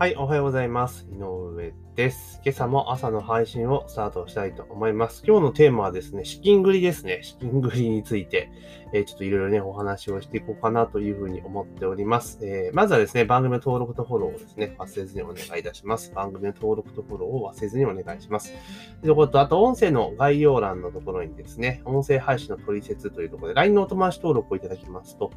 はい、おはようございます。井上です。今朝も朝の配信をスタートしたいと思います。今日のテーマはですね、資金繰りですね。資金繰りについて、えー、ちょっといろいろね、お話をしていこうかなというふうに思っております。えー、まずはですね、番組の登録とフォローをですね、忘れずにお願いいたします。番組の登録とフォローを忘れずにお願いします。ということと、あと音声の概要欄のところにですね、音声配信の取説というところで LINE のお友達登録をいただきますと、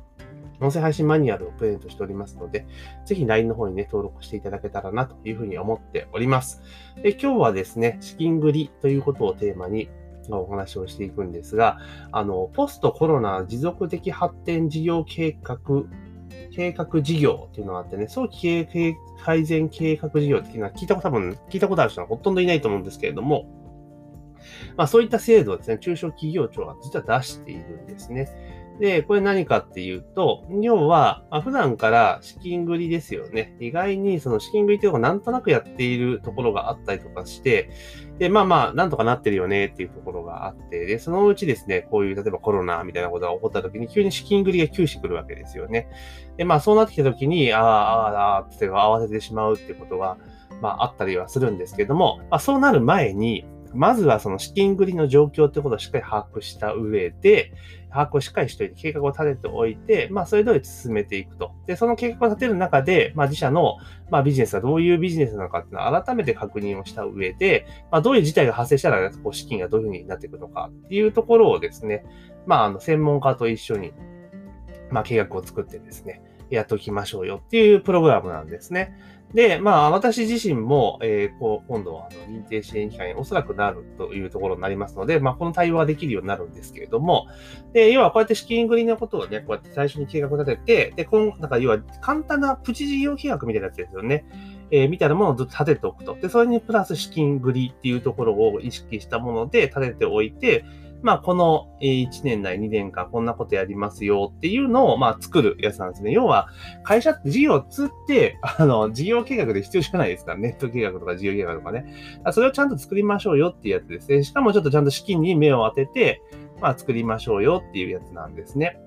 音声配信マニュアルをプレゼントしておりますので、ぜひ LINE の方にね、登録していただけたらなというふうに思っております。で今日はですね、資金繰りということをテーマにお話をしていくんですが、あの、ポストコロナ持続的発展事業計画計画事業っていうのがあってね、早期経営改善計画事業っていうのは聞いたこと、多分聞いたことある人はほとんどいないと思うんですけれども、まあそういった制度をですね、中小企業庁が実は出しているんですね。で、これ何かっていうと、要は、まあ、普段から資金繰りですよね。意外にその資金繰りっていうのがなんとなくやっているところがあったりとかして、で、まあまあ、なんとかなってるよねっていうところがあって、で、そのうちですね、こういう、例えばコロナみたいなことが起こった時に急に資金繰りが急してくるわけですよね。で、まあそうなってきた時に、ああ、ああ、ああって慌ててしまうってことが、まああったりはするんですけども、まあそうなる前に、まずはその資金繰りの状況ってことをしっかり把握した上で、把握をしっかりしておいて、計画を立てておいて、まあ、それ通り進めていくと。で、その計画を立てる中で、まあ、自社の、まあ、ビジネスがどういうビジネスなのかっていうのを改めて確認をした上で、まあ、どういう事態が発生したら、こう資金がどういうふうになっていくのかっていうところをですね、まあ、あの、専門家と一緒に、まあ、計画を作ってですね、やっておきましょうよっていうプログラムなんですね。で、まあ、私自身も、えー、こう、今度は、あの、認定支援機関におそらくなるというところになりますので、まあ、この対応ができるようになるんですけれども、で、要はこうやって資金繰りのことをね、こうやって最初に計画立てて、で、この、なんか要は簡単なプチ事業計画みたいなやつですよね。えー、みたいなものをずっと立てておくと。で、それにプラス資金繰りっていうところを意識したもので立てておいて、まあ、この1年内、2年間、こんなことやりますよっていうのを、まあ、作るやつなんですね。要は、会社って事業をつって、あの、事業計画で必要じゃないですか。ネット計画とか事業計画とかね。それをちゃんと作りましょうよっていうやつですね。しかもちょっとちゃんと資金に目を当てて、まあ、作りましょうよっていうやつなんですね。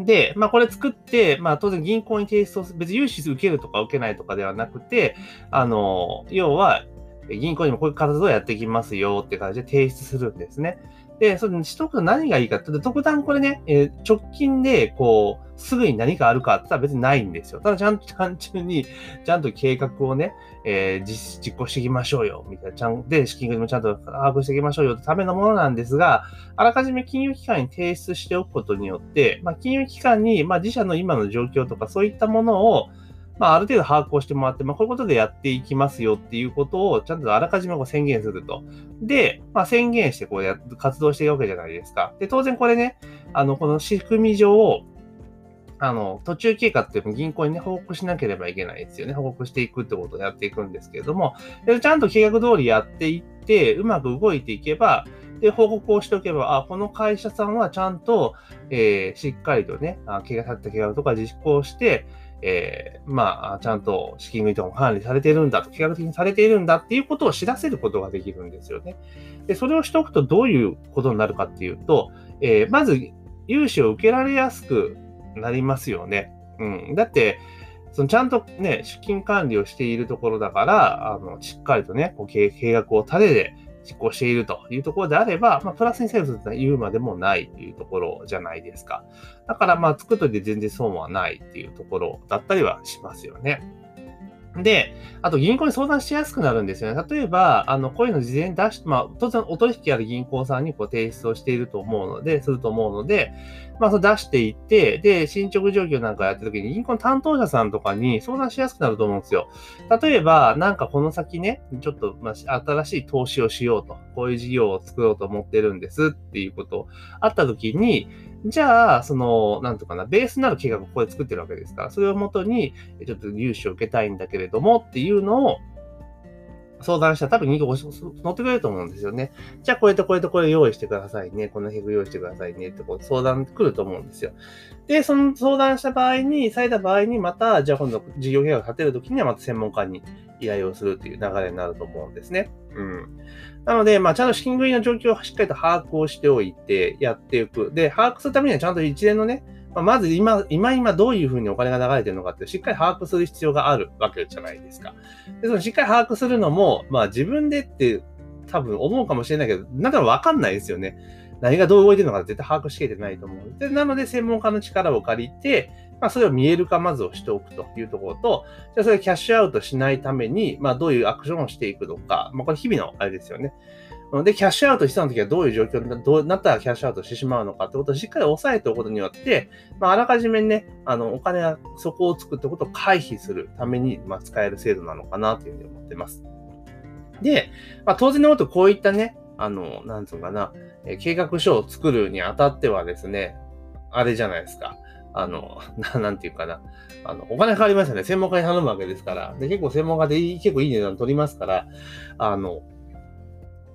で、まあこれ作って、まあ当然銀行に提出をする、別に融資受けるとか受けないとかではなくて、あの、要は銀行にもこういう活動をやっていきますよって感じで提出するんですね。で、そのしとくと何がいいかって、特段これね、えー、直近で、こう、すぐに何かあるかって言ったら別にないんですよ。ただちゃんと単純に、ちゃんと計画をね、えー、実、実行していきましょうよ、みたいな。ちゃんで、資金繰りもちゃんと把握していきましょうよってためのものなんですが、あらかじめ金融機関に提出しておくことによって、まあ、金融機関に、まあ、自社の今の状況とかそういったものを、まあ、ある程度把握をしてもらって、まあ、こういうことでやっていきますよっていうことを、ちゃんとあらかじめこう宣言すると。で、まあ、宣言してこうや活動していくわけじゃないですか。で、当然これね、あの、この仕組み上、あの、途中経過っていうの銀行にね、報告しなければいけないですよね。報告していくってことをやっていくんですけれども、ちゃんと計画通りやっていって、うまく動いていけば、で、報告をしておけば、あ、この会社さんはちゃんと、えー、しっかりとね、あ計画立った計画とか実行して、えー、まあ、ちゃんと資金繰りとかも管理されてるんだと、計画的にされているんだっていうことを知らせることができるんですよね。で、それをしておくとどういうことになるかっていうと、えー、まず、融資を受けられやすくなりますよね。うん。だって、そのちゃんとね、出金管理をしているところだから、あの、しっかりとね、こう計画を立てて、実行しているというところであれば、まあ、プラスにセールスって言うまでもないというところじゃないですか。だから、まあ、作っといて全然損はないっていうところだったりはしますよね。で、あと銀行に相談しやすくなるんですよね。例えば、あの、こういうの事前に出して、まあ、当然お取引ある銀行さんにこう提出をしていると思うので、すると思うので、まあ、それ出していって、で、進捗状況なんかやってるときに、銀行の担当者さんとかに相談しやすくなると思うんですよ。例えば、なんかこの先ね、ちょっと、まあ、新しい投資をしようと、こういう事業を作ろうと思ってるんですっていうことあったときに、じゃあ、その、なんとかな、ベースなる計画をここで作ってるわけですから、それをもとに、ちょっと融資を受けたいんだけれどもっていうのを、相談したら多分2個乗ってくれると思うんですよね。じゃあ、これとこれとこれ用意してくださいね。このヘグ用意してくださいね。ってこう相談来ると思うんですよ。で、その相談した場合に、された場合に、また、じゃあ今度事業計画を立てるときにはまた専門家に依頼をするっていう流れになると思うんですね。うん。なので、まあ、ちゃんと資金繰りの状況をしっかりと把握をしておいて、やっていく。で、把握するためにはちゃんと一連のね、まあ、まず今、今今どういうふうにお金が流れてるのかってしっかり把握する必要があるわけじゃないですか。で、そのしっかり把握するのも、まあ自分でって多分思うかもしれないけど、なんかわかんないですよね。何がどう動いてるのか絶対把握しきれてないと思う。で、なので専門家の力を借りて、まあそれを見える化まずをしておくというところと、じゃあそれをキャッシュアウトしないために、まあどういうアクションをしていくのか、まあこれ日々のあれですよね。で、キャッシュアウトしたの時はどういう状況になったらキャッシュアウトしてしまうのかってことをしっかり押さえておくことによって、まあ、あらかじめね、あの、お金がそこを作ってことを回避するために、まあ、使える制度なのかなというふうに思ってます。で、まあ、当然のことこういったね、あの、なんつうかな、え計画書を作るにあたってはですね、あれじゃないですか。あの、ななんていうかな。あの、お金かかりますよね。専門家に頼むわけですから。で、結構専門家で結構いい値段取りますから、あの、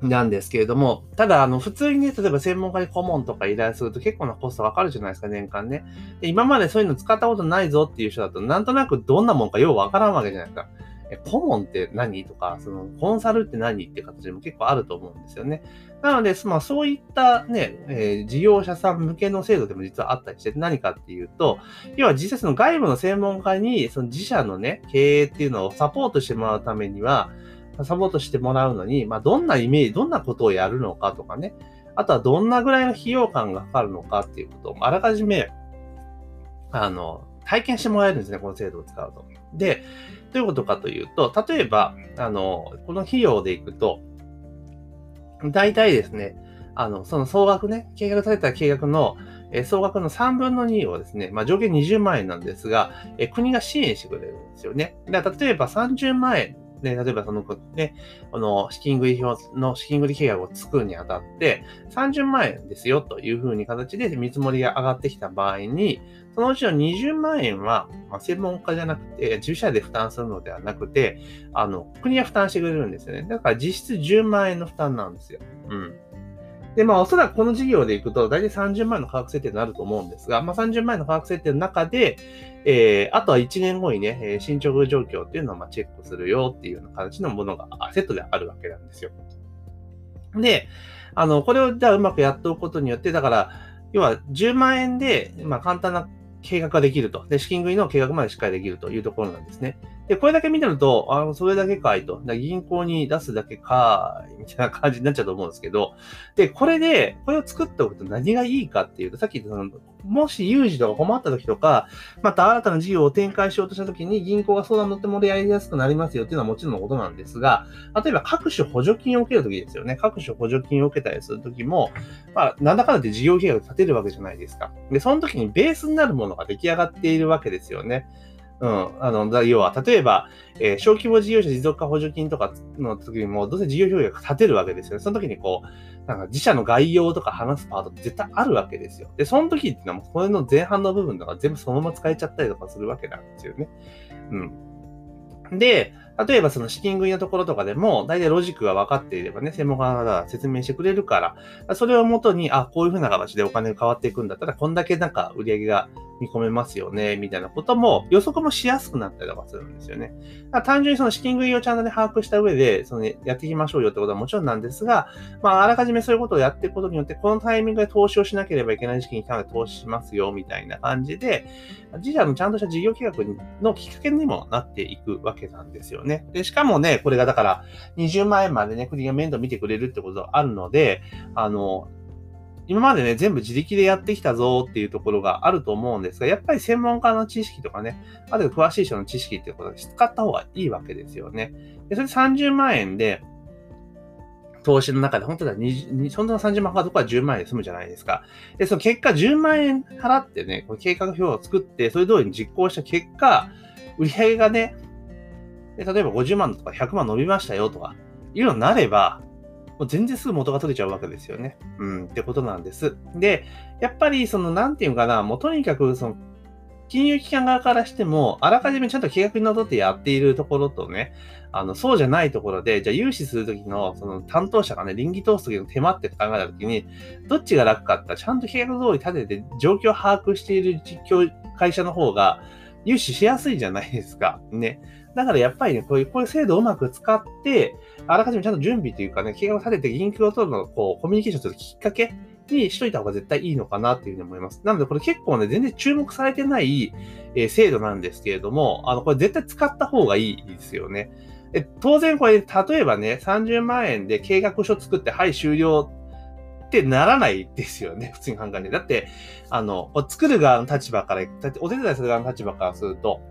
なんですけれども、ただ、あの、普通にね、例えば専門家に顧問とか依頼すると結構なコストかかるじゃないですか、年間ね。で今までそういうの使ったことないぞっていう人だと、なんとなくどんなもんかようわからんわけじゃないですか。え、顧問って何とか、その、コンサルって何って形でも結構あると思うんですよね。なので、まあ、そういったね、えー、事業者さん向けの制度でも実はあったりして、何かっていうと、要は実際その外部の専門家に、その自社のね、経営っていうのをサポートしてもらうためには、サポートしてもらうのに、まあ、どんなイメージ、どんなことをやるのかとかね、あとはどんなぐらいの費用感がかかるのかっていうことを、あらかじめ、あの、体験してもらえるんですね、この制度を使うと。で、どういうことかというと、例えば、あの、この費用でいくと、大体ですね、あの、その総額ね、計画された計画の、え総額の3分の2をですね、まあ、上限20万円なんですが、え国が支援してくれるんですよね。だ例えば30万円ね、例えばその、ね、この資金繰り表の資金繰り契約を作るにあたって、30万円ですよというふうに形で見積もりが上がってきた場合に、そのうちの20万円は、まあ、専門家じゃなくて、従者で負担するのではなくて、あの、国が負担してくれるんですよね。だから実質10万円の負担なんですよ。うん。で、まあ、おそらくこの事業でいくと、大体30万円の価格設定になると思うんですが、まあ、30万円の価格設定の中で、えー、あとは1年後にね、え進捗状況っていうのをまチェックするよっていうような形のものがセットであるわけなんですよ。で、あの、これをじゃあうまくやっておくことによって、だから、要は10万円で、まあ、簡単な計画ができると。で、資金繰りの計画までしっかりできるというところなんですね。で、これだけ見てると、あの、それだけかいと。銀行に出すだけかい、みたいな感じになっちゃうと思うんですけど、で、これで、これを作っておくと何がいいかっていうと、さっき言ったの、もし有事とか困った時とか、また新たな事業を展開しようとした時に銀行が相談乗ってもらいやすくなりますよっていうのはもちろんのことなんですが、例えば各種補助金を受ける時ですよね。各種補助金を受けたりする時も、まあ、なんだかんだで事業計画立てるわけじゃないですか。で、その時にベースになるものが出来上がっているわけですよね。うん。あの、要は、例えば、えー、小規模事業者持続化補助金とかの時にも、どうせ事業評価立てるわけですよね。その時にこう、なんか自社の概要とか話すパートって絶対あるわけですよ。で、その時っていうのはもうこれの前半の部分とか全部そのまま使えちゃったりとかするわけなんですよね。うん。で、例えばその資金繰りのところとかでも、大体ロジックが分かっていればね、専門家の方が説明してくれるから、それをもとに、あ、こういうふうな形でお金が変わっていくんだったら、こんだけなんか売り上げが見込めますよね、みたいなことも予測もしやすくなったりとかするんですよね。単純にその資金繰りをちゃんとね、把握した上で、その、ね、やっていきましょうよってことはもちろんなんですが、まあ、あらかじめそういうことをやっていくことによって、このタイミングで投資をしなければいけない時期に来たので投資しますよ、みたいな感じで、自社のちゃんとした事業計画のきっかけにもなっていくわけなんですよね。で、しかもね、これがだから20万円までね、国が面倒見てくれるってことがあるので、あの、今までね、全部自力でやってきたぞっていうところがあると思うんですが、やっぱり専門家の知識とかね、あるいは詳しい人の知識っていうことで使った方がいいわけですよね。で、それ30万円で、投資の中で本当は20、本当の30万かどこは10万円で済むじゃないですか。で、その結果10万円払ってね、この計画表を作って、それ通りに実行した結果、売り上げがね、で例えば50万とか100万伸びましたよとか、いうのになれば、もう全然すぐ元が取れちゃうわけですよね。うん、ってことなんです。で、やっぱり、その、なんていうかな、もうとにかく、その、金融機関側からしても、あらかじめちゃんと契約に則ってやっているところとね、あの、そうじゃないところで、じゃあ融資するときの、その担当者がね、倫理通すときの手間って考えたときに、どっちが楽かってちゃんと契約通り立てて状況を把握している実況会社の方が、融資しやすいじゃないですか。ね。だからやっぱりね、こういう、こういう制度をうまく使って、あらかじめちゃんと準備というかね、計画を立てて銀行とのこうコミュニケーションするきっかけにしといた方が絶対いいのかなっていうふうに思います。なのでこれ結構ね、全然注目されてない、え、制度なんですけれども、あの、これ絶対使った方がいいですよね。え当然これ、例えばね、30万円で計画書作って、はい、終了ってならないですよね。普通に考えて。だって、あの、作る側の立場から、お手伝いする側の立場からすると、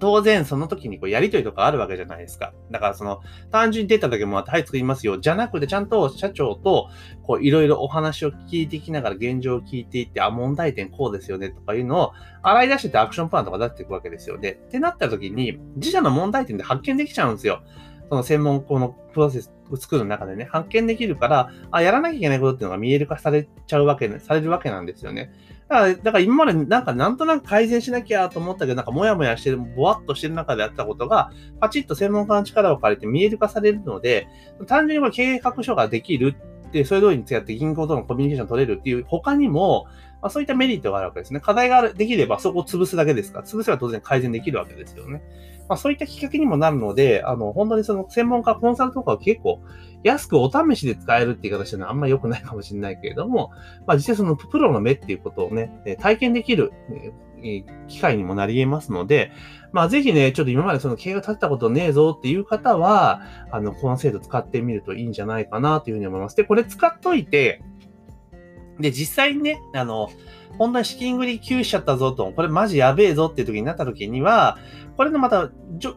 当然その時にこうやりとりとかあるわけじゃないですか。だからその単純に出た時もあって、はい、作りますよ。じゃなくて、ちゃんと社長とこういろいろお話を聞いていきながら現状を聞いていって、あ、問題点こうですよねとかいうのを洗い出しててアクションプランとか出していくわけですよね。ってなった時に、自社の問題点で発見できちゃうんですよ。その専門校のプロセスを作る中でね、発見できるから、あ、やらなきゃいけないことっていうのが見える化されちゃうわけ、ね、されるわけなんですよね。だから、だから今までなんかなんとなく改善しなきゃと思ったけど、なんかもやもやしてる、ぼわっとしてる中でやったことが、パチッと専門家の力を借りて見える化されるので、単純に計画書ができるって、それ通りに使って銀行とのコミュニケーション取れるっていう他にも、まあ、そういったメリットがあるわけですね。課題ができればそこを潰すだけですから、潰せば当然改善できるわけですよね。まあ、そういったきっかけにもなるので、あの、本当にその専門家、コンサルとかは結構安くお試しで使えるっていう形であんま良くないかもしれないけれども、まあ、実際そのプロの目っていうことをね、体験できる、機会にもなり得ますので、まあ、ぜひね、ちょっと今までその経営が立ったことねえぞっていう方は、あの、この制度使ってみるといいんじゃないかなというふうに思います。で、これ使っといて、で、実際にね、あの、こんな資金繰り急しちゃったぞと、これマジやべえぞっていう時になった時には、これのまた、も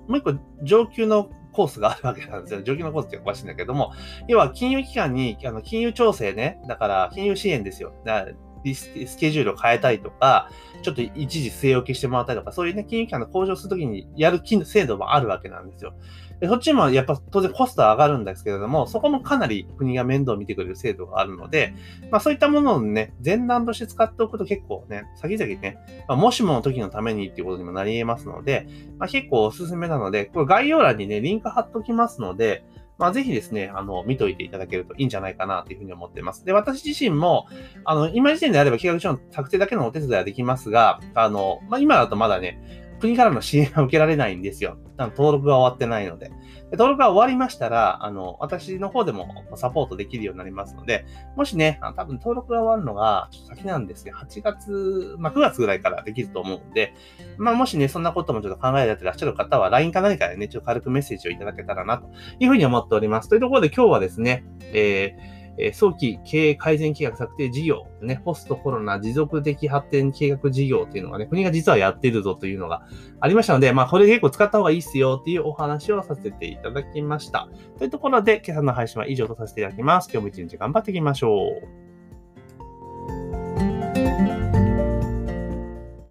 う一個上級のコースがあるわけなんですよ。上級のコースっておかしいんだけども、要は金融機関に、あの金融調整ね、だから金融支援ですよ。だスケジュールを変えたりとか、ちょっと一時据え置きしてもらったりとか、そういうね、金融機関の向上するときにやる制度もあるわけなんですよ。でそっちもやっぱ当然コストは上がるんですけれども、そこもかなり国が面倒を見てくれる制度があるので、まあそういったものをね、前段として使っておくと結構ね、先々ね、まあ、もしもの時のためにっていうことにもなり得ますので、まあ結構おすすめなので、これ概要欄にね、リンク貼っときますので、まあ、ぜひですね、あの、見といていただけるといいんじゃないかなというふうに思っています。で、私自身も、あの、今時点であれば計画書の作成だけのお手伝いはできますが、あの、まあ、今だとまだね、国からの支援は受けられないんですよ。登録が終わってないので。登録が終わりましたら、あの、私の方でもサポートできるようになりますので、もしね、多分登録が終わるのが、ちょっと先なんですけど、8月、まあ9月ぐらいからできると思うんで、まあもしね、そんなこともちょっと考えてらっしゃる方は、LINE か何かでね、ちょっと軽くメッセージをいただけたらな、というふうに思っております。というところで今日はですね、えーえ早期経営改善計画策定事業、ね、ポストコロナ持続的発展計画事業っていうのがね、国が実はやってるぞというのがありましたので、まあ、これ結構使った方がいいっすよっていうお話をさせていただきました。というところで、今朝の配信は以上とさせていただきます。今日も一日頑張っていきましょう。